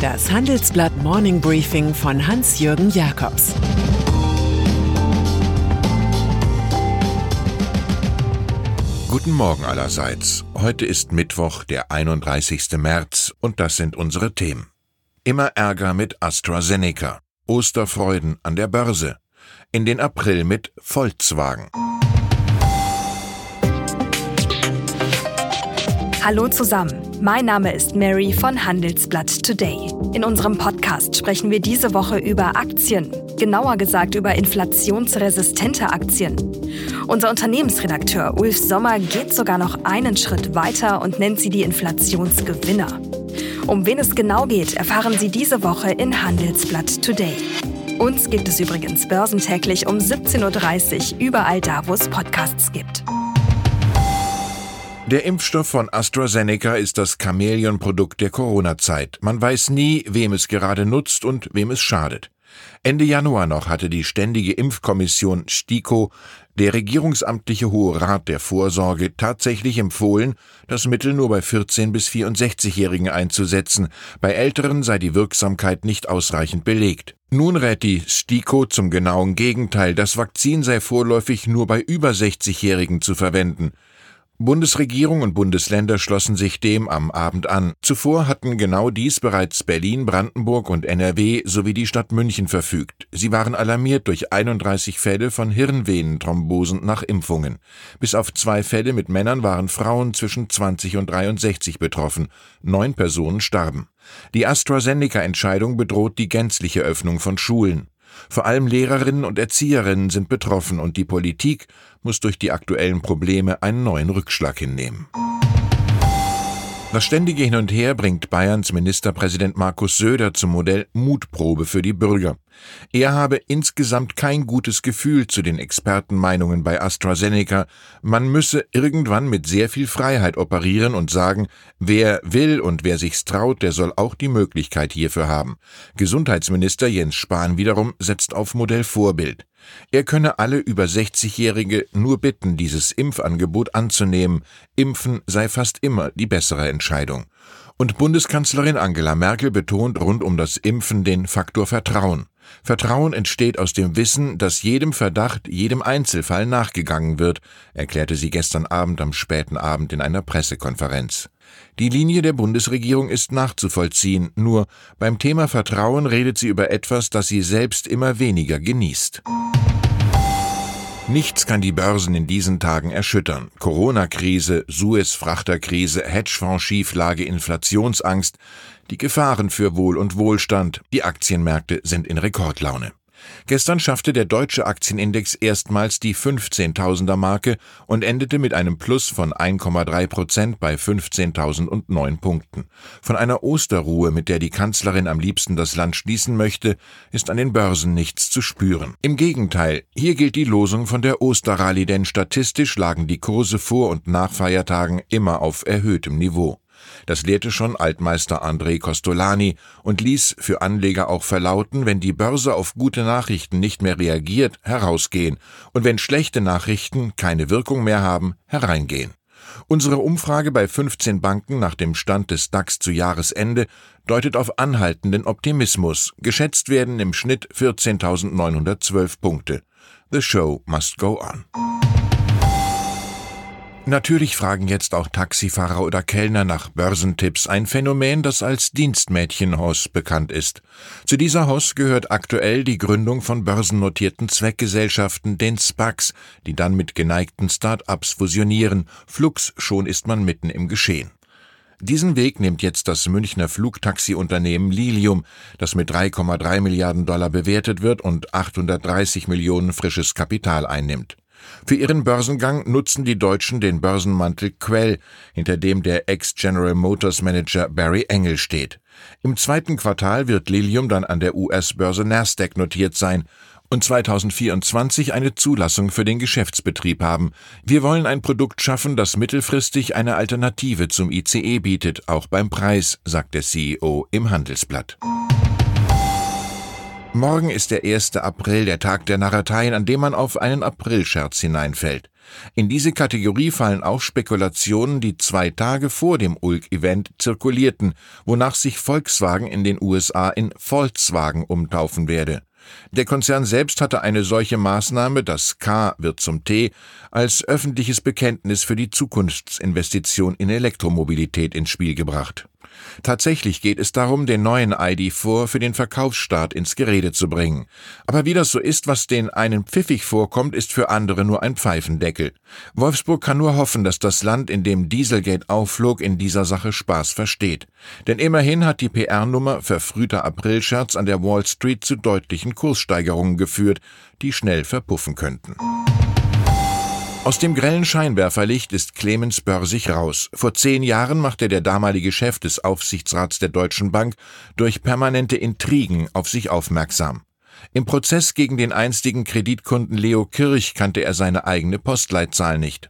Das Handelsblatt Morning Briefing von Hans-Jürgen Jakobs Guten Morgen allerseits. Heute ist Mittwoch, der 31. März, und das sind unsere Themen. Immer Ärger mit AstraZeneca. Osterfreuden an der Börse. In den April mit Volkswagen. Hallo zusammen, mein Name ist Mary von Handelsblatt Today. In unserem Podcast sprechen wir diese Woche über Aktien, genauer gesagt über inflationsresistente Aktien. Unser Unternehmensredakteur Ulf Sommer geht sogar noch einen Schritt weiter und nennt sie die Inflationsgewinner. Um wen es genau geht, erfahren Sie diese Woche in Handelsblatt Today. Uns gibt es übrigens börsentäglich um 17.30 Uhr überall da, wo es Podcasts gibt. Der Impfstoff von AstraZeneca ist das Chamäleon-Produkt der Corona-Zeit. Man weiß nie, wem es gerade nutzt und wem es schadet. Ende Januar noch hatte die Ständige Impfkommission STIKO, der regierungsamtliche Hohe Rat der Vorsorge, tatsächlich empfohlen, das Mittel nur bei 14- bis 64-Jährigen einzusetzen. Bei Älteren sei die Wirksamkeit nicht ausreichend belegt. Nun rät die STIKO zum genauen Gegenteil, das Vakzin sei vorläufig nur bei über 60-Jährigen zu verwenden. Bundesregierung und Bundesländer schlossen sich dem am Abend an. Zuvor hatten genau dies bereits Berlin, Brandenburg und NRW sowie die Stadt München verfügt. Sie waren alarmiert durch 31 Fälle von Hirnvenenthrombosen nach Impfungen. Bis auf zwei Fälle mit Männern waren Frauen zwischen 20 und 63 betroffen. Neun Personen starben. Die AstraZeneca-Entscheidung bedroht die gänzliche Öffnung von Schulen. Vor allem Lehrerinnen und Erzieherinnen sind betroffen und die Politik muss durch die aktuellen Probleme einen neuen Rückschlag hinnehmen. Das ständige Hin und Her bringt Bayerns Ministerpräsident Markus Söder zum Modell Mutprobe für die Bürger. Er habe insgesamt kein gutes Gefühl zu den Expertenmeinungen bei AstraZeneca. Man müsse irgendwann mit sehr viel Freiheit operieren und sagen, wer will und wer sich's traut, der soll auch die Möglichkeit hierfür haben. Gesundheitsminister Jens Spahn wiederum setzt auf Modell Vorbild. Er könne alle über 60-Jährige nur bitten, dieses Impfangebot anzunehmen. Impfen sei fast immer die bessere Entscheidung. Und Bundeskanzlerin Angela Merkel betont rund um das Impfen den Faktor Vertrauen. Vertrauen entsteht aus dem Wissen, dass jedem Verdacht, jedem Einzelfall nachgegangen wird, erklärte sie gestern Abend am späten Abend in einer Pressekonferenz. Die Linie der Bundesregierung ist nachzuvollziehen, nur beim Thema Vertrauen redet sie über etwas, das sie selbst immer weniger genießt. Nichts kann die Börsen in diesen Tagen erschüttern. Corona-Krise, Suez-Frachterkrise, Hedgefonds-Schieflage, Inflationsangst, die Gefahren für Wohl und Wohlstand, die Aktienmärkte sind in Rekordlaune. Gestern schaffte der deutsche Aktienindex erstmals die 15.000er Marke und endete mit einem Plus von 1,3 Prozent bei 15.009 Punkten. Von einer Osterruhe, mit der die Kanzlerin am liebsten das Land schließen möchte, ist an den Börsen nichts zu spüren. Im Gegenteil, hier gilt die Losung von der Osterrallye, denn statistisch lagen die Kurse vor und nach Feiertagen immer auf erhöhtem Niveau. Das lehrte schon Altmeister André Costolani und ließ für Anleger auch verlauten, wenn die Börse auf gute Nachrichten nicht mehr reagiert, herausgehen und wenn schlechte Nachrichten keine Wirkung mehr haben, hereingehen. Unsere Umfrage bei 15 Banken nach dem Stand des DAX zu Jahresende deutet auf anhaltenden Optimismus. Geschätzt werden im Schnitt 14.912 Punkte. The show must go on. Natürlich fragen jetzt auch Taxifahrer oder Kellner nach Börsentipps, ein Phänomen, das als Dienstmädchenhaus bekannt ist. Zu dieser Haus gehört aktuell die Gründung von börsennotierten Zweckgesellschaften, den SPACs, die dann mit geneigten Start-ups fusionieren. Flux, schon ist man mitten im Geschehen. Diesen Weg nimmt jetzt das Münchner Flugtaxi-Unternehmen Lilium, das mit 3,3 Milliarden Dollar bewertet wird und 830 Millionen frisches Kapital einnimmt. Für ihren Börsengang nutzen die Deutschen den Börsenmantel Quell, hinter dem der Ex-General Motors Manager Barry Engel steht. Im zweiten Quartal wird Lilium dann an der US-Börse Nasdaq notiert sein und 2024 eine Zulassung für den Geschäftsbetrieb haben. Wir wollen ein Produkt schaffen, das mittelfristig eine Alternative zum ICE bietet, auch beim Preis, sagt der CEO im Handelsblatt. Morgen ist der 1. April, der Tag der Narreteien, an dem man auf einen Aprilscherz hineinfällt. In diese Kategorie fallen auch Spekulationen, die zwei Tage vor dem Ulk-Event zirkulierten, wonach sich Volkswagen in den USA in Volkswagen umtaufen werde. Der Konzern selbst hatte eine solche Maßnahme, das K wird zum T, als öffentliches Bekenntnis für die Zukunftsinvestition in Elektromobilität ins Spiel gebracht. Tatsächlich geht es darum, den neuen ID4 für den Verkaufsstart ins Gerede zu bringen. Aber wie das so ist, was den einen pfiffig vorkommt, ist für andere nur ein Pfeifendeckel. Wolfsburg kann nur hoffen, dass das Land, in dem Dieselgate aufflog, in dieser Sache Spaß versteht. Denn immerhin hat die PR-Nummer verfrühter Aprilscherz an der Wall Street zu deutlichen Kurssteigerungen geführt, die schnell verpuffen könnten. Aus dem grellen Scheinwerferlicht ist Clemens Börsig raus. Vor zehn Jahren machte der damalige Chef des Aufsichtsrats der Deutschen Bank durch permanente Intrigen auf sich aufmerksam. Im Prozess gegen den einstigen Kreditkunden Leo Kirch kannte er seine eigene Postleitzahl nicht.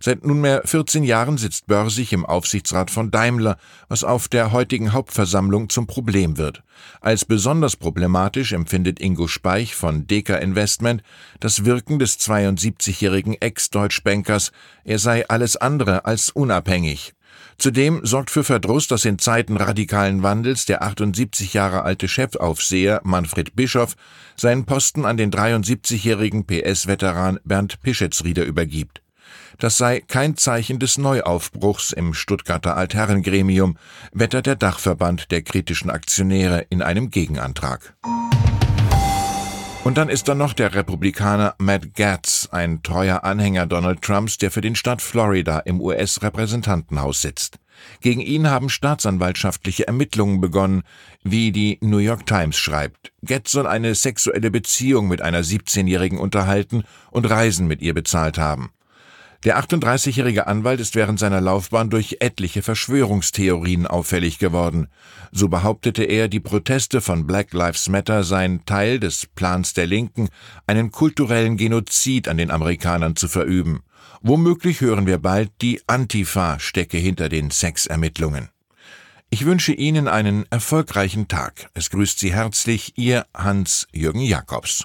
Seit nunmehr 14 Jahren sitzt Börsig im Aufsichtsrat von Daimler, was auf der heutigen Hauptversammlung zum Problem wird. Als besonders problematisch empfindet Ingo Speich von Deka Investment das Wirken des 72-jährigen Ex-Deutschbankers, er sei alles andere als unabhängig. Zudem sorgt für Verdruss, dass in Zeiten radikalen Wandels der 78 Jahre alte Chefaufseher Manfred Bischoff seinen Posten an den 73-jährigen PS-Veteran Bernd Pischetsrieder übergibt. Das sei kein Zeichen des Neuaufbruchs im Stuttgarter Altherrengremium, wettert der Dachverband der kritischen Aktionäre in einem Gegenantrag. Und dann ist da noch der Republikaner Matt Gatz, ein treuer Anhänger Donald Trumps, der für den Staat Florida im US-Repräsentantenhaus sitzt. Gegen ihn haben staatsanwaltschaftliche Ermittlungen begonnen, wie die New York Times schreibt. Getz soll eine sexuelle Beziehung mit einer 17-Jährigen unterhalten und Reisen mit ihr bezahlt haben. Der 38-jährige Anwalt ist während seiner Laufbahn durch etliche Verschwörungstheorien auffällig geworden. So behauptete er, die Proteste von Black Lives Matter seien Teil des Plans der Linken, einen kulturellen Genozid an den Amerikanern zu verüben. Womöglich hören wir bald, die Antifa stecke hinter den Sexermittlungen. Ich wünsche Ihnen einen erfolgreichen Tag. Es grüßt Sie herzlich Ihr Hans-Jürgen Jakobs.